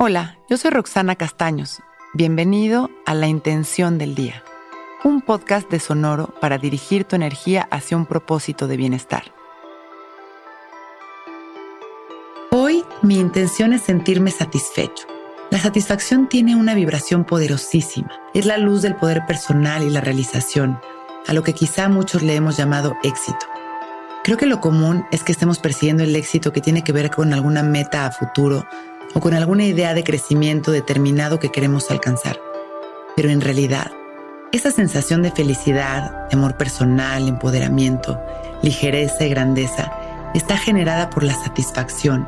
Hola, yo soy Roxana Castaños. Bienvenido a La Intención del Día, un podcast de Sonoro para dirigir tu energía hacia un propósito de bienestar. Hoy mi intención es sentirme satisfecho. La satisfacción tiene una vibración poderosísima. Es la luz del poder personal y la realización, a lo que quizá muchos le hemos llamado éxito. Creo que lo común es que estemos persiguiendo el éxito que tiene que ver con alguna meta a futuro o con alguna idea de crecimiento determinado que queremos alcanzar. Pero en realidad, esa sensación de felicidad, de amor personal, empoderamiento, ligereza y grandeza está generada por la satisfacción,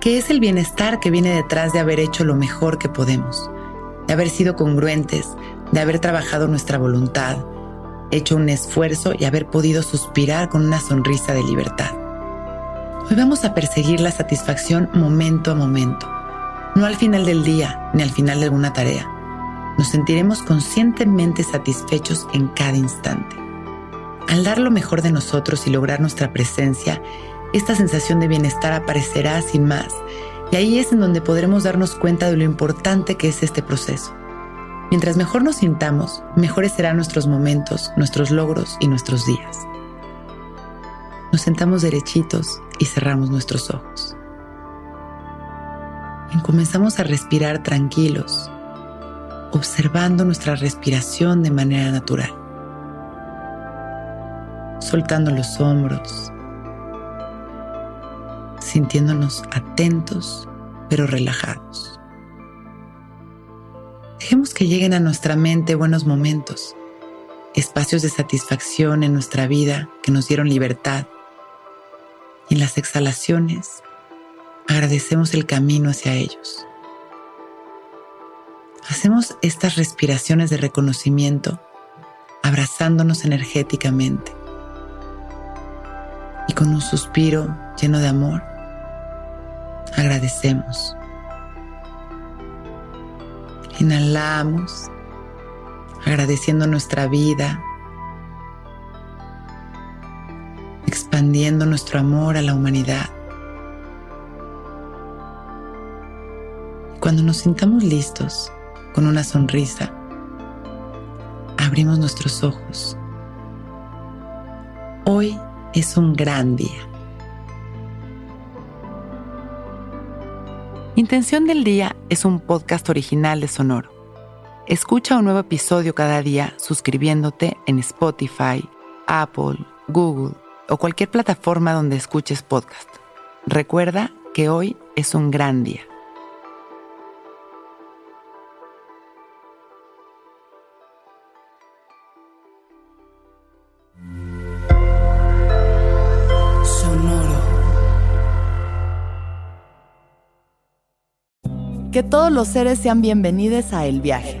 que es el bienestar que viene detrás de haber hecho lo mejor que podemos, de haber sido congruentes, de haber trabajado nuestra voluntad, hecho un esfuerzo y haber podido suspirar con una sonrisa de libertad. Hoy vamos a perseguir la satisfacción momento a momento, no al final del día ni al final de alguna tarea. Nos sentiremos conscientemente satisfechos en cada instante. Al dar lo mejor de nosotros y lograr nuestra presencia, esta sensación de bienestar aparecerá sin más, y ahí es en donde podremos darnos cuenta de lo importante que es este proceso. Mientras mejor nos sintamos, mejores serán nuestros momentos, nuestros logros y nuestros días. Nos sentamos derechitos y cerramos nuestros ojos. Y comenzamos a respirar tranquilos, observando nuestra respiración de manera natural. Soltando los hombros, sintiéndonos atentos pero relajados. Dejemos que lleguen a nuestra mente buenos momentos, espacios de satisfacción en nuestra vida que nos dieron libertad en las exhalaciones agradecemos el camino hacia ellos. Hacemos estas respiraciones de reconocimiento abrazándonos energéticamente y con un suspiro lleno de amor agradecemos. Inhalamos agradeciendo nuestra vida, expandiendo nuestro amor a la humanidad. Cuando nos sintamos listos, con una sonrisa, abrimos nuestros ojos. Hoy es un gran día. Intención del Día es un podcast original de Sonoro. Escucha un nuevo episodio cada día suscribiéndote en Spotify, Apple, Google o cualquier plataforma donde escuches podcast. Recuerda que hoy es un gran día. Sonoro. Que todos los seres sean bienvenidos a El Viaje.